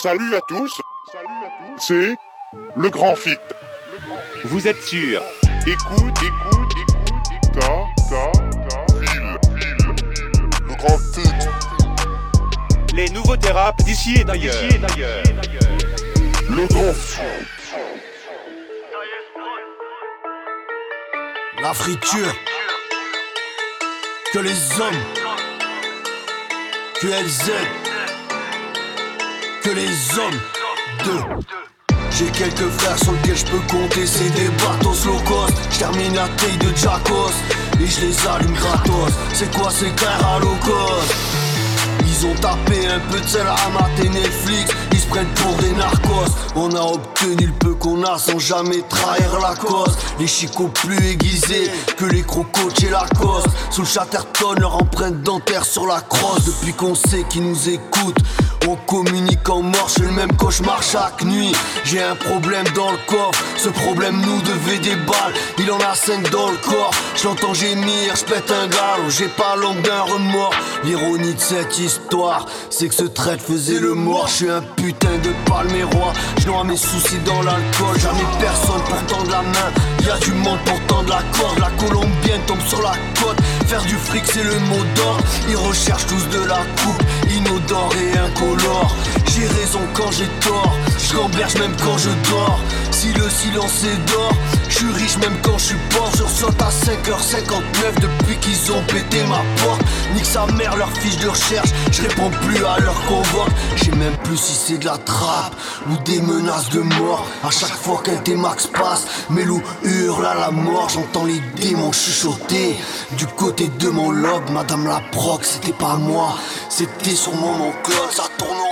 Salut à tous. C'est le grand fit. Vous êtes sûr? Écoute, écoute, écoute, ta, ta, ta, ville, ville, le grand fit. Les nouveaux thérapes d'ici et d'ailleurs. Le grand fit. La friture. Que les hommes. QLZ. Les hommes. Deux. J'ai quelques frères sur lesquels je peux compter, c'est des bateaux low cost. Je termine la taille de Jacos et je les allume gratos. C'est quoi ces frères à low cost? Ils ont tapé un peu de sel à mater Netflix, ils se prennent pour des narcos. On a obtenu le peu qu'on a sans jamais trahir la cause. Les chicots plus aiguisés que les crocos chez Lacoste. Sous le chatterton, leur empreinte dentaire sur la crosse. Depuis qu'on sait qu'ils nous écoutent, on communique en mort, je le même cauchemar chaque nuit. J'ai un problème dans le corps, ce problème nous devait des balles. Il en a cinq dans le corps, je l'entends gémir, je pète un galop, j'ai pas l'ombre d'un remords. L'ironie de cette histoire, c'est que ce traître faisait le mort. Je suis un putain de palmérois, je noie mes soucis dans l'alcool. Jamais personne pour tendre la main, y a du monde pour tendre la corde. La colombienne tombe sur la côte, faire du fric c'est le mot d'or. Ils recherchent tous de la coupe, inodore et incolore. J'ai raison quand j'ai tort, je gamberge même quand je dors. Si le silence est d'or, je suis riche même quand je suis pauvre. Je saute à 5h59 depuis qu'ils ont pété ma porte. Nique sa mère, leur fiche de recherche, je réponds plus à leur convoque. J'ai même plus si c'est de la trappe ou des menaces de mort. À chaque fois qu'un T-Max passe, mes loups hurlent à la mort. J'entends les démons chuchoter du côté de mon lobe. Madame la proc, c'était pas moi, c'était sûrement mon col, ça tourne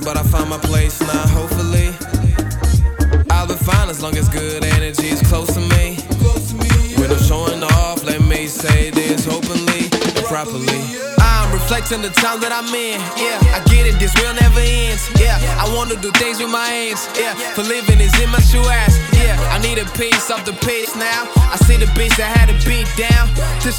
Lost but I found my place now, hopefully. I'll be fine as long as good energy is close to me. When I'm showing off, let me say this openly and properly. I'm the time that I'm in. Yeah, I get it, this will never ends. Yeah, I wanna do things with my hands. Yeah, for living is in my shoe ass. Yeah, I need a piece of the piece now. I see the bitch that had it beat down.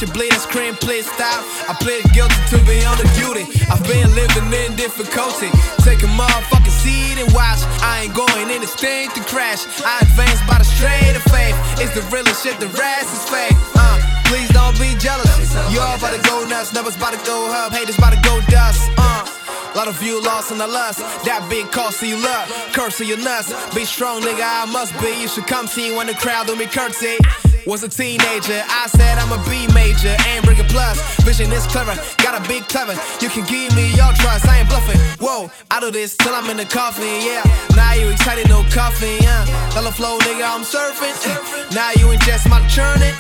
She bleed and scream, please stop. I plead guilty to be on the duty. I've been living in difficulty. Take a motherfucking seat and watch. I ain't going in this thing to crash. I advance by the straight of faith. It's the realest shit, the rest is fake. Uh, please don't be jealous. You all about to go nuts, numbers about to go up, haters about to go dust. Uh. Lot of you lost in the lust. That big cost of you love. Curse of your nuts. Be strong, nigga, I must be. You should come see when the crowd do me curtsy. Was a teenager, I said I'm a B major ain't bring a plus. Vision is clever, gotta be clever. You can give me your trust, I ain't bluffing. Whoa, I do this till I'm in the coffin, yeah. Now you excited, no coffee, yeah. Dollar flow, nigga, I'm surfing. uh. Now you ingest my churning.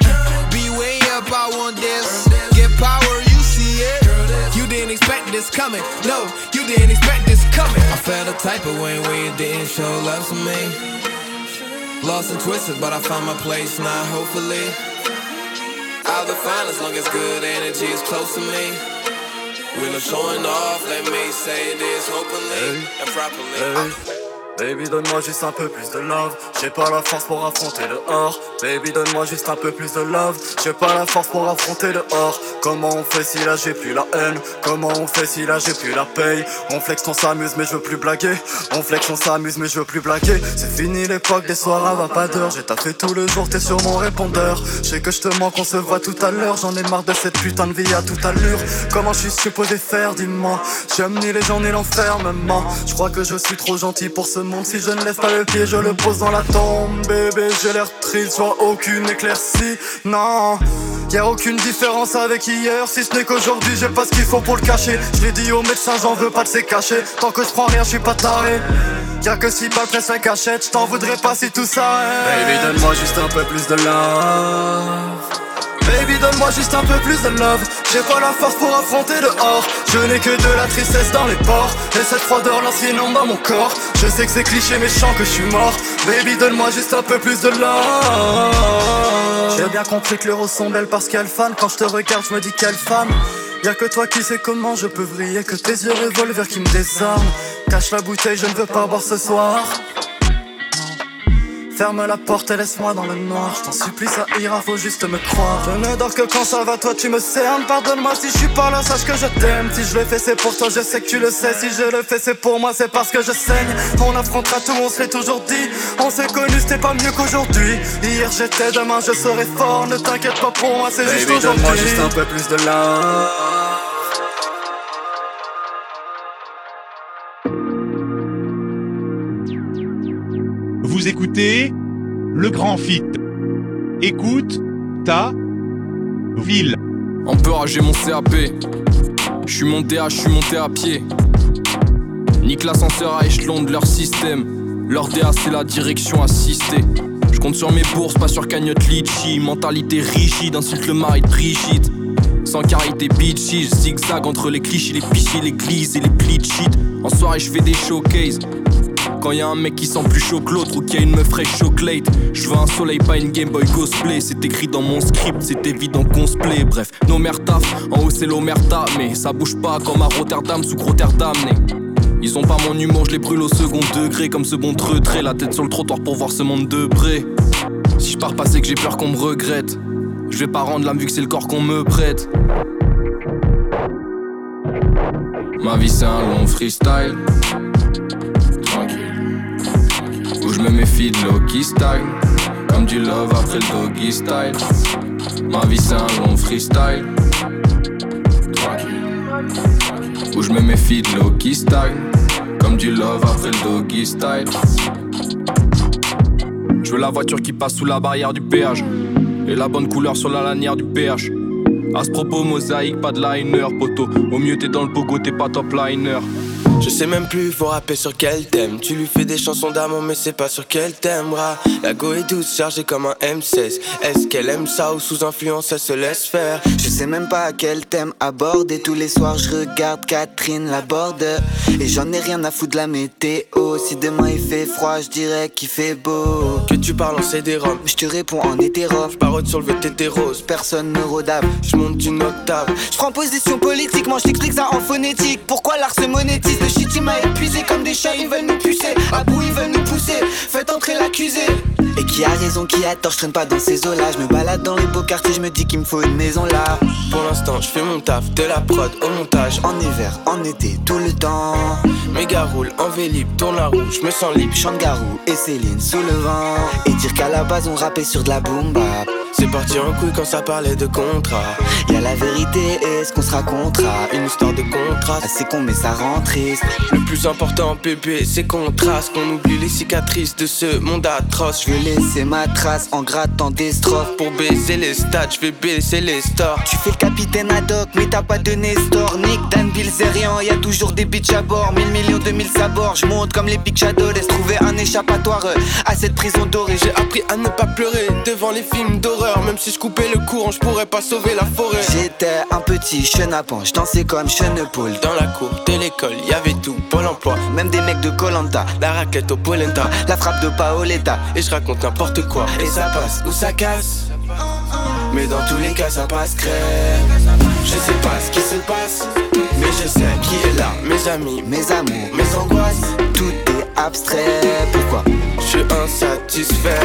Be way up, I want this. Get power, you see it. You didn't expect this coming. No, you didn't expect this coming. I felt the type of way when you didn't show love to me. Lost and twisted, but I found my place now, hopefully. I'll be fine as long as good energy is close to me. When I'm showing off, let me say this openly and properly. Baby donne-moi juste un peu plus de love. J'ai pas la force pour affronter le hors Baby donne-moi juste un peu plus de love. J'ai pas la force pour affronter le hors Comment on fait si là j'ai plus la haine? Comment on fait si là j'ai plus la paye? On flex on s'amuse mais je veux plus blaguer. On flex on s'amuse mais je veux plus blaguer. C'est fini l'époque des soirs à va pas d'heure J'ai taffé tout le jour t'es sur mon répondeur. Je sais que je te manque on se voit tout à l'heure. J'en ai marre de cette putain de vie à toute allure. Comment je suis supposé faire dis-moi? J'aime ni les gens ni l'enfer maman Je crois que je suis trop gentil pour ce monde Si je ne lève pas le pied je le pose dans la tombe. Bébé j'ai l'air triste soit aucune éclaircie. Non y a aucune différence avec hier Si ce n'est qu'aujourd'hui j'ai pas ce qu'il faut pour le cacher. Je l'ai dit au médecin j'en veux pas de ces cachets. Tant que je prends rien je suis pas taré. Y'a que si pas presse la cachette, je t'en voudrais pas si tout ça Baby donne-moi juste un peu plus de love Baby donne-moi juste un peu plus de love. J'ai pas la force pour affronter dehors. Je n'ai que de la tristesse dans les pores. Et cette froideur lance une onde dans mon corps. Je sais que c'est cliché méchant que je suis mort. Baby donne-moi juste un peu plus de love. J'ai bien compris que les roses sont belles parce qu'elles fan Quand je te regarde je me dis quelle femme. Y'a que toi qui sais comment je peux vriller, que tes yeux revolver qui me désarment. Cache la bouteille, je ne veux pas boire ce soir. Ferme la porte et laisse-moi dans le noir. Je t'en supplie, ça ira, faut juste me croire. Je ne dors que quand ça va, toi tu me cernes. Pardonne-moi si je suis pas là, sache que je t'aime. Si je le fais, c'est pour toi, je sais que tu le sais. Si je le fais, c'est pour moi, c'est parce que je saigne. On affrontera tout, on se l'est toujours dit. On s'est connus, c'était pas mieux qu'aujourd'hui. Hier j'étais, demain je serai fort. Ne t'inquiète pas pour moi, c'est juste aujourd'hui. moi juste un peu plus de love. Vous écoutez le grand fit. Écoute ta ville. On peut rager mon CAP. Je suis monté à, je suis monté à pied. Nique l'ascenseur à échelon de leur système. Leur DA c'est la direction assistée. Je compte sur mes bourses, pas sur cagnotte litchi. Mentalité rigide, insulte le mari de Brigitte. Sans carité bitchy, zigzag entre les clichés, les pichis, les glises et les shit. En soirée, je fais des showcases. Quand y a un mec qui sent plus chaud que l'autre ou qu'il y a une meuf fraîche chocolate, je veux un soleil, pas une Game Boy cosplay. C'est écrit dans mon script, c'est évident qu'on se plaît. Bref, nos mères taf, en haut c'est l'omerta, mais ça bouge pas comme à Rotterdam sous Rotterdam. né. Ils ont pas mon humour, je les brûle au second degré comme ce bon trait la tête sur le trottoir pour voir ce monde de près. Si je pars pas, c'est que j'ai peur qu'on me regrette. Je vais pas rendre l'âme vu que c'est le corps qu'on me prête. Ma vie c'est un long freestyle. Méfie de l'eau qui stagne. Comme du love après le doggy style. Ma vie c'est un long freestyle. Où je me méfie de l'eau qui stagne. Comme du love après le doggy style. Je veux la voiture qui passe sous la barrière du péage. Et la bonne couleur sur la lanière du PH. À ce propos, mosaïque, pas de liner, poteau. Au mieux, t'es dans le pogo, t'es pas top liner. Je sais même plus, faut rapper sur quel thème. Tu lui fais des chansons d'amour, mais c'est pas sur quel thème. Bras. La go est douce, chargée comme un M16. Est-ce qu'elle aime ça ou sous influence, elle se laisse faire? Je sais même pas à quel thème aborder. Tous les soirs, je regarde Catherine la borde. Et j'en ai rien à foutre de la météo. Si demain il fait froid, je dirais qu'il fait beau. Que tu parles en CD-ROM. Je te réponds en hétéro. Parole sur le VTT rose. Personne ne rodave. Je monte d'une octave. Je prends position politiquement, je t'explique ça en phonétique. Pourquoi l'art se monétise? Shit il m'a épuisé comme des chats, ils veulent nous pucer. À bout, ils veulent nous pousser. Faites entrer l'accusé. Et qui a raison, qui a tort, je traîne pas dans ces eaux-là. Je me balade dans les beaux quartiers, je me dis qu'il me faut une maison là. Pour l'instant, je fais mon taf, de la prod au montage. En hiver, en été, tout le temps. Méga roule, en vélib, tourne la roue, je me sens libre. Chante Garou et Céline sous le vent. Et dire qu'à la base, on rappait sur de la boom bap. C'est parti en couille quand ça parlait de contrat. Y a la vérité et ce qu'on se racontera. Une histoire de contraste. Ah, c'est con, mais ça rend triste. Le plus important, bébé, c'est qu'on trace, qu'on oublie les cicatrices de ce monde atroce. Je vais laisser ma trace en grattant des strophes. Pour baiser les stats, je vais baisser les stores. Tu fais le capitaine ad hoc, mais t'as pas de Nestor. Nick, Dan, Bilzerian, y a toujours des bitches à bord. Mille millions de mille sabords, je monte comme les Big Shadow. Laisse trouver un échappatoire à cette prison dorée. J'ai appris à ne pas pleurer devant les films d'horreur. Même si je coupais le courant, je pourrais pas sauver la forêt. J'étais un petit chenapan, je dansais comme Chenepoul. Dans la cour de l'école, y avait tout, Pôle emploi. Même des mecs de Colanta, La raquette au polenta. la frappe de Paoletta. Et je raconte n'importe quoi. Et ça passe ou ça casse. Mais dans tous les cas, ça passe crème. Je sais pas ce qui se passe. Mais je sais qui est là. Mes amis, Mes amours, mes angoisses. tout est abstrait. Pourquoi? Je suis insatisfait.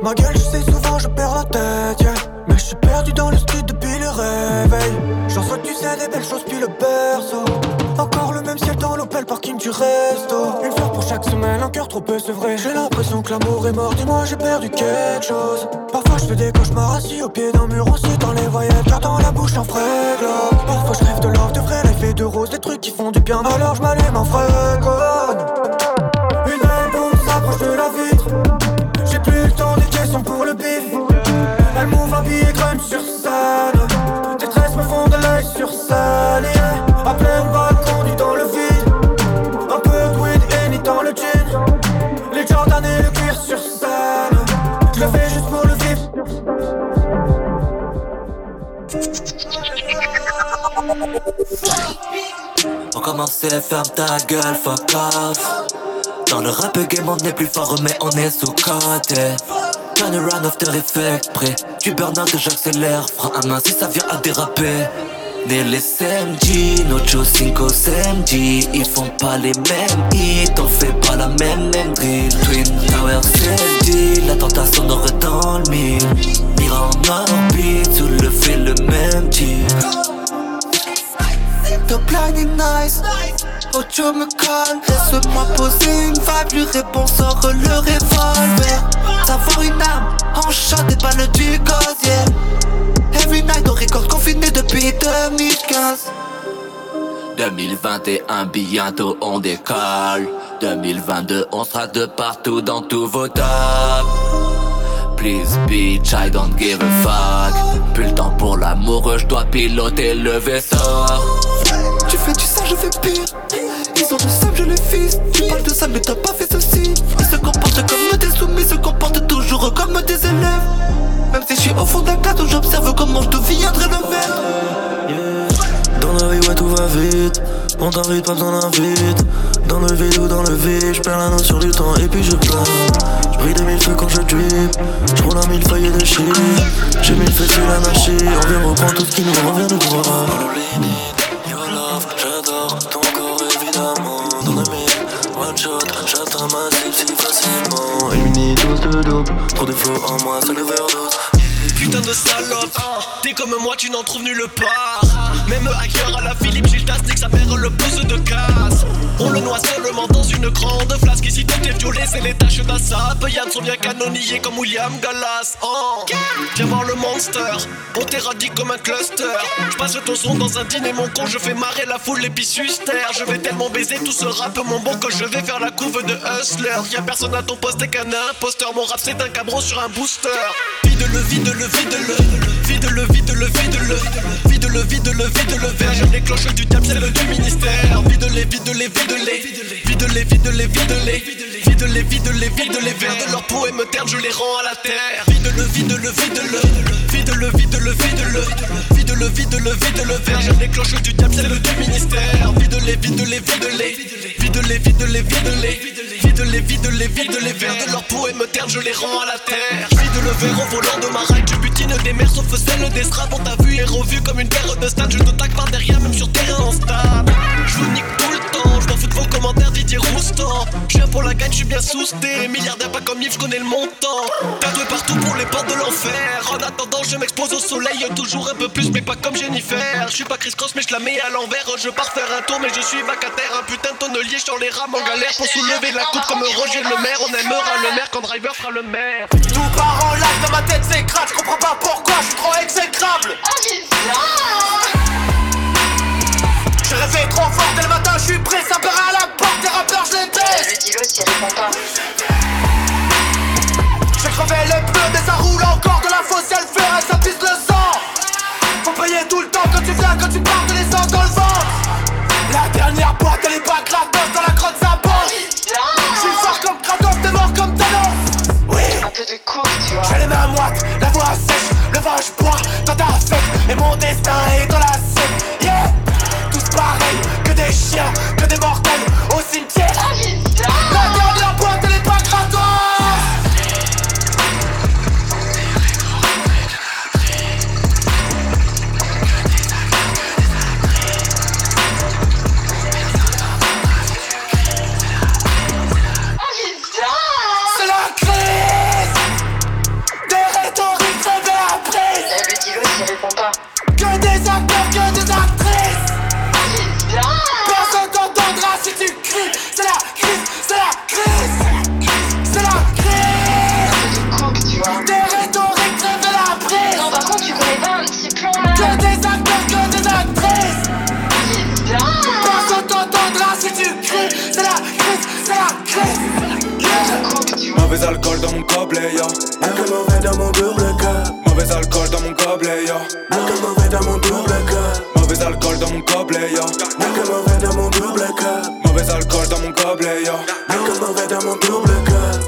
Ma gueule, je sais souvent, je perds la tête, yeah. Mais je suis perdu dans le street depuis le réveil. J'en souhaite, tu sais, des belles choses, puis le berceau. Encore le même ciel dans l'Opel parking du resto. Une fleur pour chaque semaine, un cœur trop peu, c'est vrai. J'ai l'impression que l'amour est mort, dis-moi, j'ai perdu quelque chose. Parfois, je fais des cauchemars assis au pied d'un mur, aussi dans les voyelles, car dans la bouche un frais. Parfois, je rêve de l'or, de vrai life et de rose, des trucs qui font du bien. Alors, je m'allume en frais Une belle bombe s'approche de la vitre pour le bif. Elle m'ouvre habillée crème sur scène. Tes tresses me font de l'œil sur scène. Yeah. À plein balcon, du dans le vide. Un peu de weed et ni dans le jean. Les Jordan et le cuir sur scène. Je le fais juste pour le vif. On commence et ferme ta gueule, fuck off. Dans le rap game on est plus fort mais on est sous-côté Turn around after effect, près du burn-out, j'accélère. Frein à main si ça vient à déraper. Les SMG, Nocho 5 SMG Ils font pas les mêmes. Hits, on fait pas la même même drill Twin Tower CLD, la tentation n'aurait dans le mille Mira en orbite, sous le fait le même type Ton plan est nice. Ocho me calme. Laisse-moi poser une vibe Lui répond sort le revolver Savoir une âme En chat des balles du gosier Every night on récolte confiné depuis 2015 2021 bientôt on décolle. 2022 on sera de partout dans tous vos tops. Please bitch I don't give a fuck. Plus le temps pour l'amour je dois piloter le vaisseau. Tu fais du ça je fais pire. Ils ont du sable je les fils Tu parles de ça mais t'as pas fait ceci élèves Même si je suis au fond d'un cadre J'observe comment je deviendrai le maître. Dans la vie ouais tout va vite. On t'invite pas besoin d'invite Dans le vide ou dans le vide J'perds la notion du temps et puis je plane J'brille de mille feux quand je drip. J'roule un mille feuilles de shit J'ai mille feux sur l'anarchie On vient reprendre tout ce qui nous revient de droit j'atteins ma cible si facilement. Éliminé dose de dope Trop de en moi, c'est le verre Putain de salope, t'es comme moi, tu n'en trouves nulle part. Même hacker à la Philippe Gildas, nique sa mère le pouce de casse. On le noie seulement dans une grande flasque. Ici tout est violet, c'est les taches d'un sap. Yann sont bien canonniers comme William Gallas. Oh. Viens voir le monster, on t'éradique comme un cluster. Je passe ton son dans un dîner, mon con, je fais marrer la foule, les pissuster. Je vais tellement baiser tout ce rap, mon bon, que je vais faire la couve de hustler. Y'a personne à ton poste, t'es qu'un imposteur. Mon rap, c'est un cabron sur un booster. Vide-le, vide-le, vide-le. Vide-le, vide-le, vide-le. Vide-le, vide-le, vide-le. Verge les cloches du diable, c'est le du ministère. Vide-les, vide-les, vide-les. Vide-les, vide-les, vide-les. Vide-les, vide-les, vide-les. Vers de leur peau et me terre, je les rends à la terre. Vide-le, vide-le, vide-le. Vide-le, vide-le, vide-le. Vide-le, vide-le, vide-le. Verge les cloches du diable, c'est le du ministère. Vide-les, vide-les, vide-les. Vide-les, vide-les, vide-les. Vide-les, vide-les, vide-les. Vers de leur peau et me terre, je les rends à la terre. Vide le verre au volant de ma ride, tu butines des mers sauf celle des straps. On t'a vu et revu comme une paire de stades. Je te tac par derrière, même sur terrain en stable. Je nique tout le temps, je m'en fous de vos commentaires, Didier Roustan. Je viens pour la gagne, je suis bien sousté. Milliardaire pas comme Yves, je connais le montant. Tatoué partout pour les portes de l'enfer. En attendant, je m'expose au soleil, toujours un peu plus, mais pas comme Jennifer. Je suis pas Chris Cross, mais je la mets à l'envers. Je pars faire un tour, mais je suis vacataire. Un putain de tonnelier sur les rames en galère pour soulever la coupe comme Roger le maire. On aimera le maire quand Driver fera le maire. Tout part en live dans ma tête s'écrase, je comprends pas pourquoi, je suis trop exécrable Je réveille trop fort dès le matin, je suis prêt, ça perd à la porte, des rappeurs je les teste. Le s'y répond pas. J'ai crevé les pneus mais ça roule encore de la fausse elle fait et ça pisse le sang. Faut payer tout le temps quand tu viens, quand tu pars de l'essence dans le ventre. La dernière boîte elle est pas gratos, dans la crotte ça Que des acteurs, que des actrices. Personne t'entendra si tu cries. C'est la crise, c'est la crise. C'est la crise. Un peu de coke, tu vois. Des rhétoriques révélatrices Non, par contre, tu connais pas un petit plan là. Que des acteurs, que des actrices. Personne t'entendra si tu cries. C'est la crise, c'est la crise. Mauvais alcool dans mon gobelet, yo. Alcool mauvais dans mon double cup Mauvais double gueule.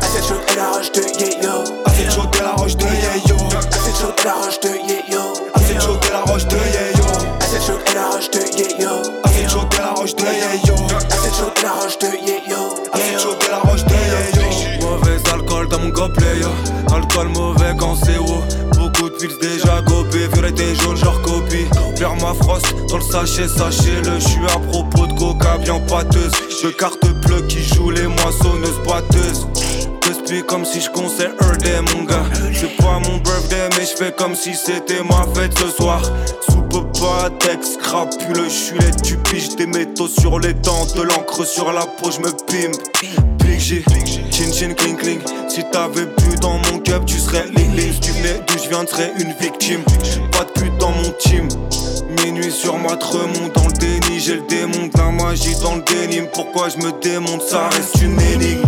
Assez chaud et la roche de Yeo. Assez chaud et la roche de Yeo. Assez chaud et la roche de Yeo. Assez chaud et la roche de Yeo. Assez chaud et la roche de Yeo. Assez chaud et la roche de Yeo. Assez chaud et la roche de Yeo. Assez chaud et la roche de Yeo. Mauvais alcool dans mon gobelet. Alcool mauvais quand c'est haut. Beaucoup de fils déjà gobés, violetés dans le sachet, sachez-le. Je suis à propos de coca bien pâteuse. Je carte bleu qui joue les moissonneuses boiteuses. J'explique comme si je conseille day, mon gars. C'est pas mon birthday, mais je fais comme si c'était ma fête ce soir. Soupe pas d'ex, crapule, je suis tu piges des métaux sur les dents, de l'encre sur la peau, je me pimpe. Big G, Si t'avais bu dans mon cup, tu serais ling. Si tu venais d'où je viendrais une victime. Pas de pute dans mon team. Minuit sur ma remonte dans le déni, j'ai le démon de la magie dans le dénime. Pourquoi je me démonte, ça reste une énigme.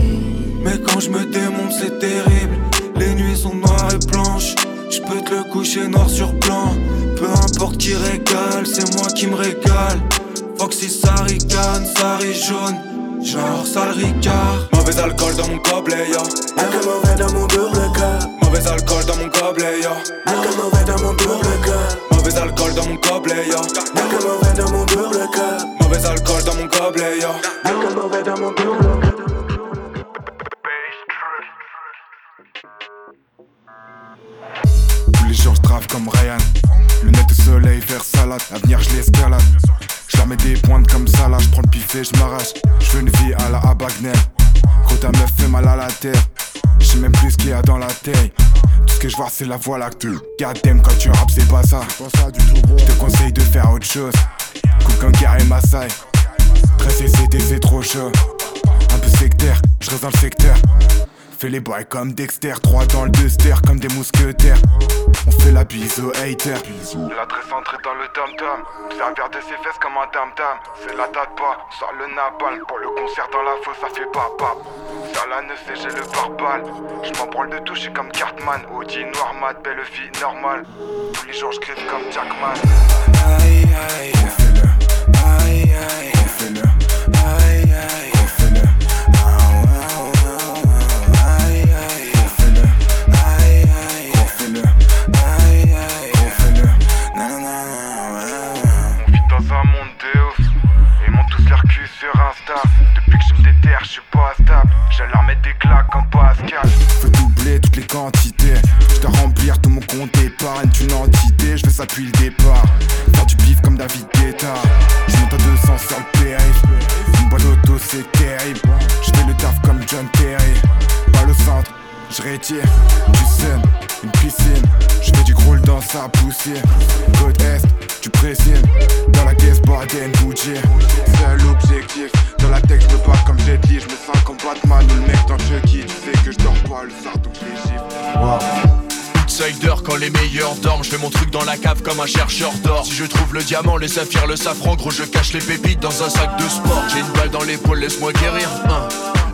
Mais quand je me démonte, c'est terrible. Les nuits sont noires et blanches. Je peux te le coucher noir sur blanc. Peu importe qui régale, c'est moi qui me régale. Foxy, ça ricane, ça jaune. Genre sale ricard. Mauvais alcool dans mon gobelet, yo. Alcool mauvais dans mon double cœur. Mauvais alcool dans mon gobelet, yo. Alcool mauvais dans mon double cœur. Mauvais alcool dans mon gobelet, yo. Alcool mauvais dans mon double cœur. Mauvais alcool dans mon gobelet, yo. Alcool mauvais dans mon double cœur. Tous les jours je trave comme Ryan Lunettes de soleil, vers salade L'avenir je l'escalade Mets des pointes comme ça là Je prends le pifé, je m'arrache Je veux une vie à la Abagnel Gros ta meuf fait mal à la terre. Je sais même plus ce qu'il y a dans la taille Tout ce que je vois c'est la voie lactée Goddamn quand tu rappes c'est pas ça. Je te conseille de faire autre chose. Coupe un carré Maasai. Très CCT c'est trop chaud. Un peu sectaire, je reste dans le secteur Fais les boys comme Dexter, 3 dans le duster comme des mousquetaires. On fait la bise aux haters. La très centrée dans le tam-tam. Servir de ses fesses comme un tam-tam. C'est la date pas, sort le napalm. Pour le concert dans la fosse, ça fait pas pap. Sur la neuf et j'ai le pare-balles. Je m'en branle de toucher comme Cartman. Audi noir mat, belle fille normale. Tous les jours je crève comme Jackman. Aïe aïe. Aïe aïe, la caisse, Baden, Gucci Seul objectif Dans la tête, je me comme Jet Li Je me sens comme Batman ou le mec dans Chucky Tu sais que je dors pas le soir donc je les Outsider quand les meilleurs dorment, je fais mon truc dans la cave comme un chercheur d'or. Si je trouve le diamant, les saphirs, le safran, gros je cache les pépites dans un sac de sport. J'ai une balle dans l'épaule, laisse-moi guérir.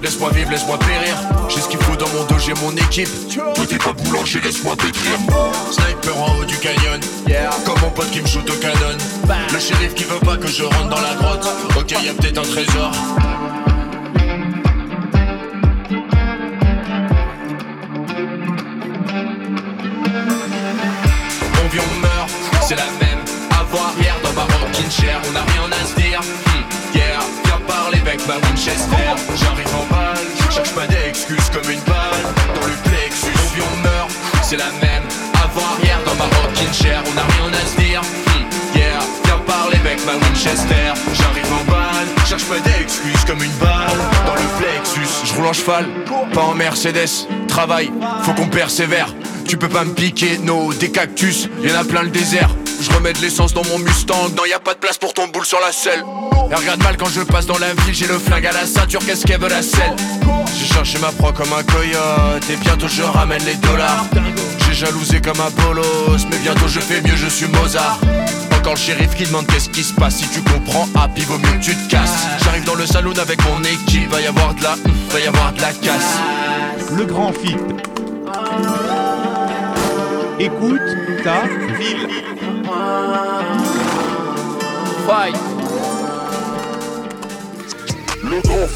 Laisse-moi vivre, laisse-moi périr. J'ai ce qu'il faut dans mon dos, j'ai mon équipe. Tout est pas boulanger, laisse-moi décrire. Sniper en haut du canyon. Comme mon pote qui me shoot au canon. Le shérif qui veut pas que je rentre dans la grotte. Ok, y a peut-être un trésor. On vit, on meurt, c'est la même. Avoir hier dans ma rocking chair, on a rien à se dire. Hmm, yeah, viens parler avec ma Winchester. J'arrive en balle, cherche pas d'excuses comme une balle. Dans le plexus, vit, on meurt, c'est la même. Hier dans ma rocking chair, on a rien à se dire. Hmm, yeah, viens parler avec ma Winchester. J'arrive en balle, cherche pas d'excuses comme une balle. Dans le plexus, je roule en cheval, pas en Mercedes. Travail, faut qu'on persévère. Tu peux pas me piquer, no, des cactus, y'en a plein le désert. Je remets de l'essence dans mon Mustang, non y a pas de place pour ton boule sur la selle. Et regarde mal quand je passe dans la ville, j'ai le flingue à la ceinture, qu'est-ce qu'elle veut la selle? J'ai cherché ma proie comme un coyote, et bientôt je ramène les dollars. J'ai jalousé comme un bolos, mais bientôt je fais mieux, je suis Mozart. Encore le shérif qui demande qu'est-ce qui se passe, si tu comprends, puis vaut mieux tu te casses. J'arrive dans le salon avec mon équipe, va y avoir de la, va y avoir de la casse. Le grand fit. Écoute ta ville. Le grand